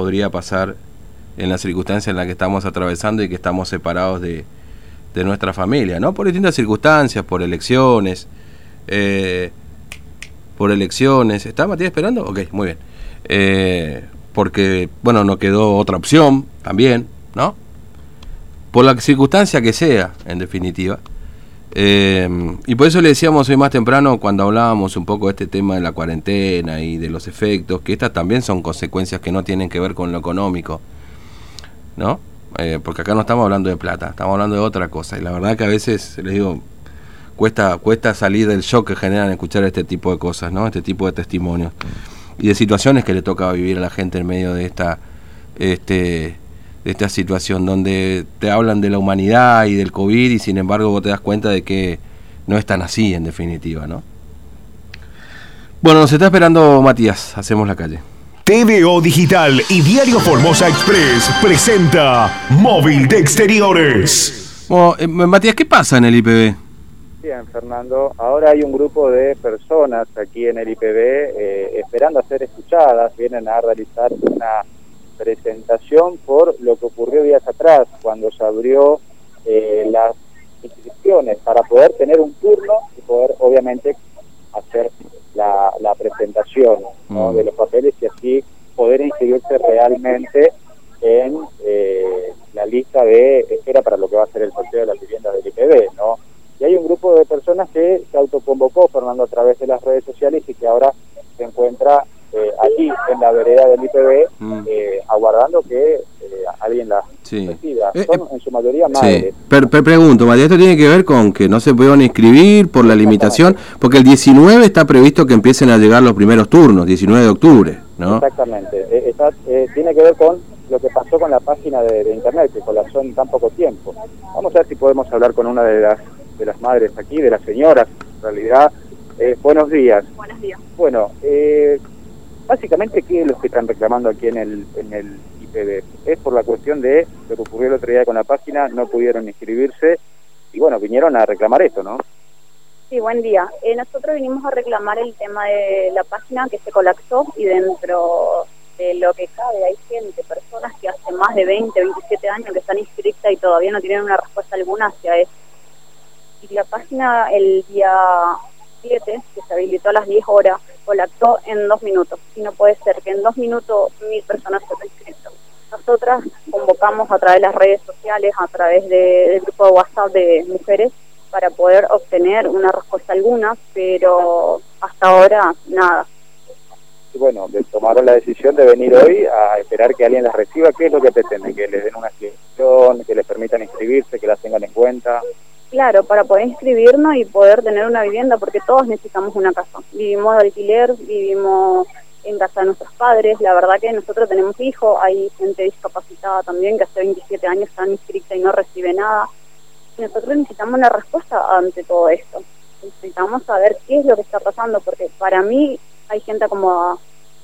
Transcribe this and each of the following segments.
podría pasar en la circunstancia en la que estamos atravesando y que estamos separados de, de nuestra familia, ¿no? Por distintas circunstancias, por elecciones, eh, por elecciones. ¿Está Matías esperando? Ok, muy bien. Eh, porque, bueno, no quedó otra opción también, ¿no? Por la circunstancia que sea, en definitiva. Eh, y por eso le decíamos hoy más temprano, cuando hablábamos un poco de este tema de la cuarentena y de los efectos, que estas también son consecuencias que no tienen que ver con lo económico, ¿no? Eh, porque acá no estamos hablando de plata, estamos hablando de otra cosa. Y la verdad que a veces, les digo, cuesta, cuesta salir del shock que generan escuchar este tipo de cosas, ¿no? Este tipo de testimonios. Y de situaciones que le toca vivir a la gente en medio de esta, este, de esta situación, donde te hablan de la humanidad y del COVID y sin embargo vos te das cuenta de que no es tan así en definitiva, ¿no? Bueno, nos está esperando Matías, hacemos la calle. TVO Digital y Diario Formosa Express presenta Móvil de Exteriores. Bueno, eh, Matías, ¿qué pasa en el IPB? Bien, Fernando. Ahora hay un grupo de personas aquí en el IPB eh, esperando a ser escuchadas. Vienen a realizar una presentación por lo que ocurrió días atrás, cuando se abrió eh, las inscripciones para poder tener un turno y poder, obviamente, hacer la, presentación mm. de los papeles y así poder inscribirse realmente en eh, la lista de espera para lo que va a ser el sorteo de las viviendas del IPB, ¿no? Y hay un grupo de personas que se autoconvocó, Fernando, a través de las redes sociales y que ahora se encuentra eh, allí en la vereda del IPB mm. eh, aguardando que eh, alguien la reciba. Son en su mayoría madres. Sí. pregunto, María, ¿esto tiene que ver con que no se pudieron inscribir por la limitación? Porque el 19 está previsto que empiecen a llegar los primeros turnos, 19 de octubre, ¿no? Exactamente. tiene que ver con lo que pasó con la página de, internet, que colapsó en tan poco tiempo. Vamos a ver si podemos hablar con una de las, de las madres aquí, de las señoras, en realidad. buenos días. Buenos días. Bueno, eh, Básicamente, ¿qué es lo que están reclamando aquí en el, en el IPB? Es por la cuestión de lo que ocurrió el otro día con la página, no pudieron inscribirse y bueno, vinieron a reclamar esto, ¿no? Sí, buen día. Eh, nosotros vinimos a reclamar el tema de la página que se colapsó y dentro de lo que cabe hay gente, personas que hace más de 20, 27 años que están inscritas y todavía no tienen una respuesta alguna hacia eso. Y la página el día 7, que se habilitó a las 10 horas, colapsó en dos minutos. Y no puede ser que en dos minutos mil personas se inscrito. Nosotras convocamos a través de las redes sociales, a través del grupo de WhatsApp de mujeres, para poder obtener una respuesta alguna, pero hasta ahora nada. Bueno, tomaron la decisión de venir hoy a esperar que alguien las reciba. ¿Qué es lo que pretenden? ¿Que les den una inscripción, que les permitan inscribirse, que las tengan en cuenta? Claro, para poder inscribirnos y poder tener una vivienda, porque todos necesitamos una casa. Vivimos de alquiler, vivimos en casa de nuestros padres. La verdad que nosotros tenemos hijos, hay gente discapacitada también que hace 27 años está inscrita y no recibe nada. Nosotros necesitamos una respuesta ante todo esto. Necesitamos saber qué es lo que está pasando, porque para mí hay gente acomodada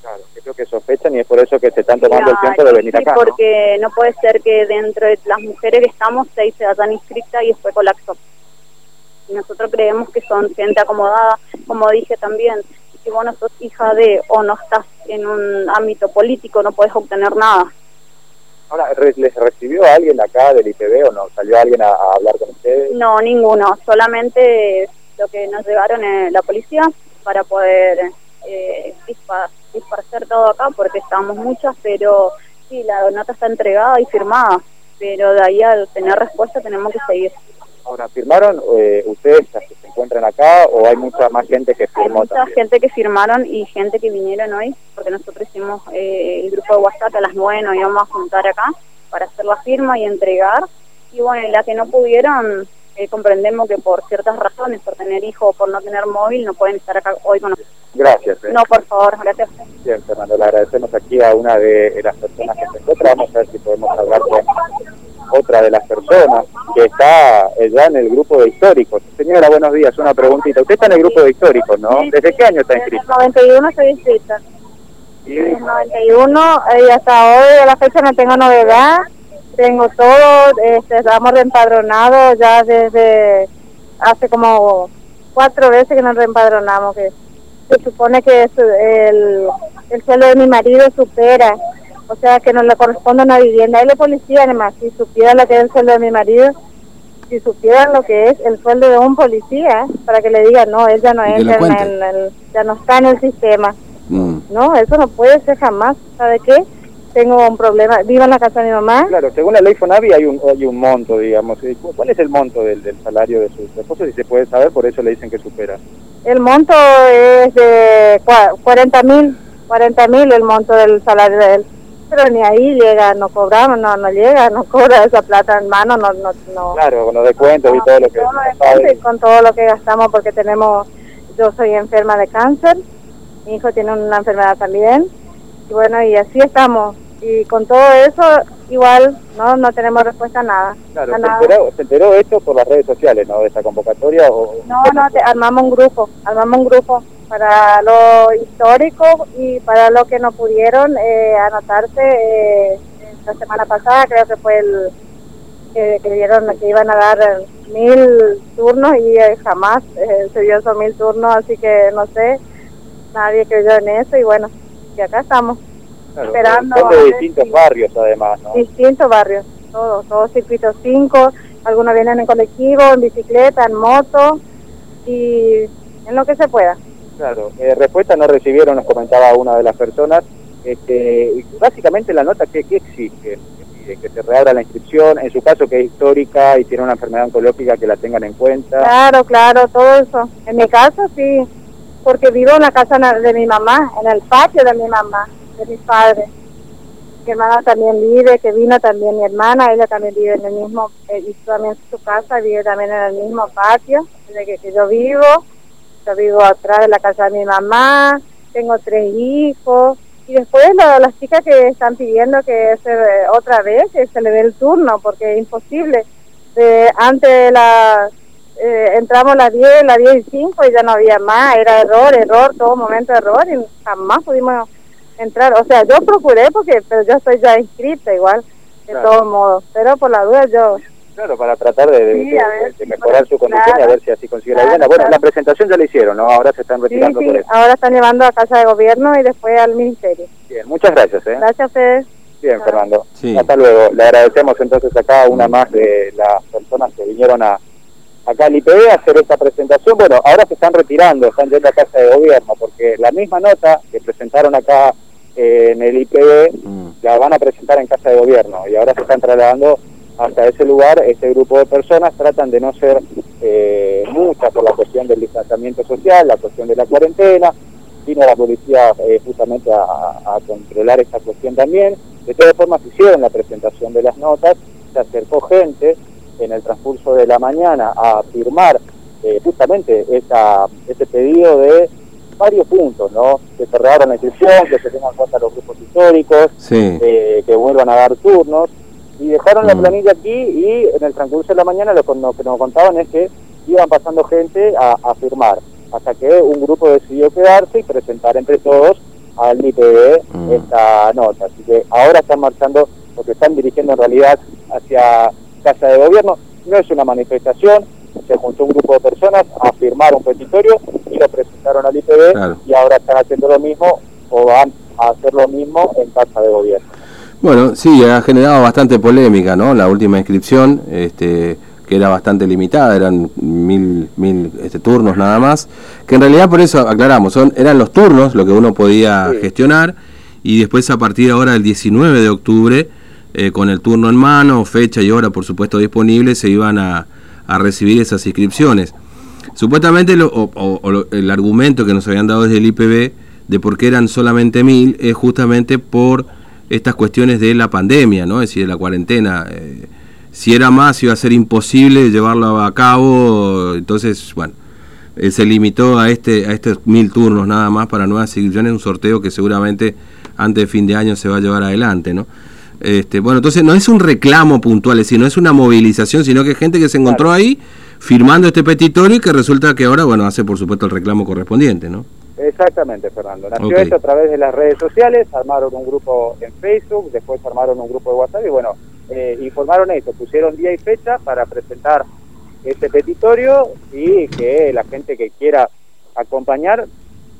Claro, creo que sospechan y es por eso que se están tomando el tiempo de venir acá. porque ¿no? puede ser que dentro de las mujeres que estamos, seis se hayan inscritas y después colapsó. Nosotros creemos que son gente acomodada, como dije también, si vos no sos hija de o no estás en un ámbito político, no puedes obtener nada. Ahora, ¿les recibió alguien acá del IPB o no? ¿Salió alguien a, hablar con ustedes? No, ninguno. Solamente lo que nos llevaron es la policía para poder eh, disparar todo acá porque estamos muchas, pero sí, la nota está entregada y firmada, pero de ahí al tener respuesta tenemos que seguir. Ahora, ¿firmaron eh, ustedes las que se encuentran acá o hay mucha más gente que firmó? Hay mucha gente que firmaron y gente que vinieron hoy, porque nosotros hicimos eh, el grupo de WhatsApp a las 9, nos íbamos a juntar acá para hacer la firma y entregar. Y bueno, y las que no pudieron, eh, comprendemos que por ciertas razones, por tener hijos o por no tener móvil, no pueden estar acá hoy con nosotros. Gracias. Eh. No, por favor, gracias. Bien, Fernando, le agradecemos aquí a una de las personas que se encuentra. Vamos a ver si podemos hablar con otra de las personas que está ya en el grupo de históricos. Señora, buenos días. Una preguntita. Usted está en el grupo de históricos, ¿no? ¿Desde qué año está inscrito? Desde el 91 estoy inscrita. Desde el 91 y hasta hoy, a la fecha, no tengo novedad. Tengo todo. Este, estamos reempadronados ya desde hace como cuatro veces que nos reempadronamos. que se supone que el, el sueldo de mi marido supera o sea, que no le corresponde una vivienda. Él es policía, además, si supieran lo que es el sueldo de mi marido, si supieran lo que es el sueldo de un policía, para que le digan, no, él ya no entra en el, ya no está en el sistema. Mm. No, eso no puede ser jamás. ¿Sabe qué? Tengo un problema. Vivo en la casa de mi mamá. Claro, según la ley FONAVI hay un, hay un monto, digamos. ¿Cuál es el monto del, del salario de su esposo? Si se puede saber, por eso le dicen que supera. El monto es de 40 mil, 40 mil el monto del salario de él pero ni ahí llega, no cobramos, no, no llega, no cobra esa plata en mano, no, no, no. Claro, con los descuentos y todo lo que... con todo lo que gastamos porque tenemos, yo soy enferma de cáncer, mi hijo tiene una enfermedad también, y bueno, y así estamos, y con todo eso igual no no tenemos respuesta a nada. Claro, se, Enteró, se, Enteró, esto por las redes sociales, ¿no? De esta convocatoria. O, no, no, armamos un grupo, armamos un grupo para lo histórico y para lo que no pudieron eh, anotarse eh, la semana pasada, creo que fue el que, que dieron que iban a dar mil turnos y eh, jamás se dio esos mil turnos, así que no sé, nadie creyó en eso y bueno, y acá estamos. Esperando. Son de distintos barrios además, ¿no? Distintos barrios, todos, todos circuitos 5, algunos vienen en colectivo, en bicicleta, en moto y en lo que se pueda. Claro, eh, respuesta no recibieron, nos comentaba una de las personas. Este, básicamente la nota que, que exige, que se reabra la inscripción, en su caso que es histórica y tiene una enfermedad oncológica que la tengan en cuenta. Claro, claro, todo eso. En mi caso sí, porque vivo en la casa de mi mamá, en el patio de mi mamá, de mis padres. Mi hermana también vive, que vino también mi hermana, ella también vive en el mismo, eh, y también su casa vive también en el mismo patio, desde que yo vivo yo vivo atrás de la casa de mi mamá, tengo tres hijos, y después las chicas que están pidiendo que se otra vez que se le dé el turno, porque es imposible. Eh, antes la eh, entramos las 10, las 10 y 5 y ya no había más, era error, error, todo momento error y jamás pudimos entrar. O sea, yo procuré porque pero yo estoy ya inscrita igual, de todos modos, pero por la duda yo Claro, para tratar de, mejorar su condición y a ver si así consigue la vivienda. Bueno, la presentación ya la hicieron, ¿no? Ahora se están retirando por eso. Ahora están llevando a Casa de Gobierno y después al Ministerio. Bien, muchas gracias. ¿eh? Gracias, Fede. Bien, Fernando. Hasta luego. Le agradecemos entonces acá una más de las personas que vinieron a acá al IPB a hacer esta presentación. Bueno, ahora se están retirando, están yendo a Casa de Gobierno, porque la misma nota que presentaron acá en el IPB mm. la van a presentar en Casa de Gobierno y ahora se están trasladando hasta ese lugar, este grupo de personas tratan de no ser eh, muchas por la cuestión del distanciamiento social, la cuestión de la cuarentena, vino la policía eh, justamente a, controlar esta cuestión también. De todas formas, hicieron la presentación de las notas, se acercó gente en el transcurso de la mañana a firmar eh, justamente esta, este pedido de varios puntos, ¿no? Que se reabran la inscripción, que se tengan en cuenta los grupos históricos, que vuelvan a dar turnos y dejaron la mm. planilla aquí y en el transcurso de la mañana lo, que nos contaban es que iban pasando gente a, firmar, hasta que un grupo decidió quedarse y presentar entre todos al IPD mm. esta nota. Así que ahora están marchando, porque están dirigiendo en realidad hacia Casa de Gobierno. No es una manifestación, se juntó un grupo de personas a firmar un petitorio y lo presentaron al IPD y ahora están haciendo lo mismo o van a hacer lo mismo en Casa de Gobierno. Bueno, sí, ha generado bastante polémica, ¿no? La última inscripción, este, que era bastante limitada, eran mil, mil este, turnos nada más, que en realidad por eso aclaramos, son, eran los turnos lo que uno podía gestionar, y después a partir de ahora del 19 de octubre, eh, con el turno en mano, fecha y hora por supuesto disponible, se iban a, recibir esas inscripciones. Supuestamente el argumento que nos habían dado desde el IPB de por qué eran solamente mil es justamente por estas cuestiones de la pandemia, ¿no? Es decir, de la cuarentena. Eh, si era más, iba a ser imposible llevarlo a cabo, entonces, bueno, eh, se limitó a este a estos mil turnos nada más para nuevas inscripciones, un sorteo que seguramente antes de fin de año se va a llevar adelante, ¿no? Este, bueno, entonces no es un reclamo puntual, es decir, no es una movilización, sino que gente que se encontró ahí firmando este petitorio y que resulta que ahora, bueno, hace por supuesto el reclamo correspondiente, ¿no? Exactamente, Fernando. Nació esto a través de las redes sociales, armaron un grupo en Facebook, después armaron un grupo de WhatsApp y bueno, eh, informaron eso, pusieron día y fecha para presentar este petitorio y que la gente que quiera acompañar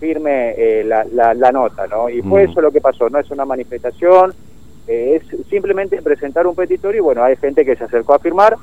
firme eh, la, la, nota, ¿no? Y fue mm. eso lo que pasó, no es una manifestación, eh, es simplemente presentar un petitorio y bueno, hay gente que se acercó a firmar,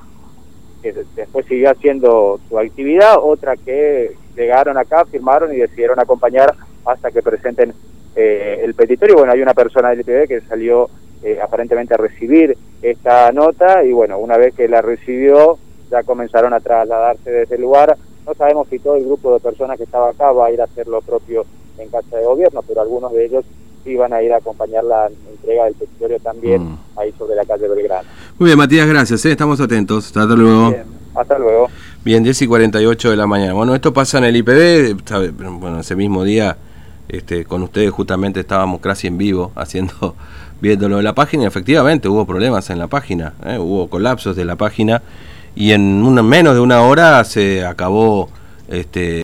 que después siguió haciendo su actividad, otra que llegaron acá, firmaron y decidieron acompañar hasta que presenten eh, el petitorio. Bueno, hay una persona del IPB que salió eh, aparentemente a recibir esta nota y bueno, una vez que la recibió ya comenzaron a trasladarse desde el lugar. No sabemos si todo el grupo de personas que estaba acá va a ir a hacer lo propio en casa de gobierno, pero algunos de ellos iban a ir a acompañar la entrega del petitorio también mm. ahí sobre la calle Belgrano. Muy bien, Matías, gracias, ¿eh? estamos atentos. Hasta luego. hasta luego. Bien, 10 y 48 de la mañana. Bueno, esto pasa en el IPB, bueno, ese mismo día este, con ustedes justamente estábamos casi en vivo haciendo viendo lo de la página y efectivamente hubo problemas en la página, ¿eh? hubo colapsos de la página y en una, menos de una hora se acabó este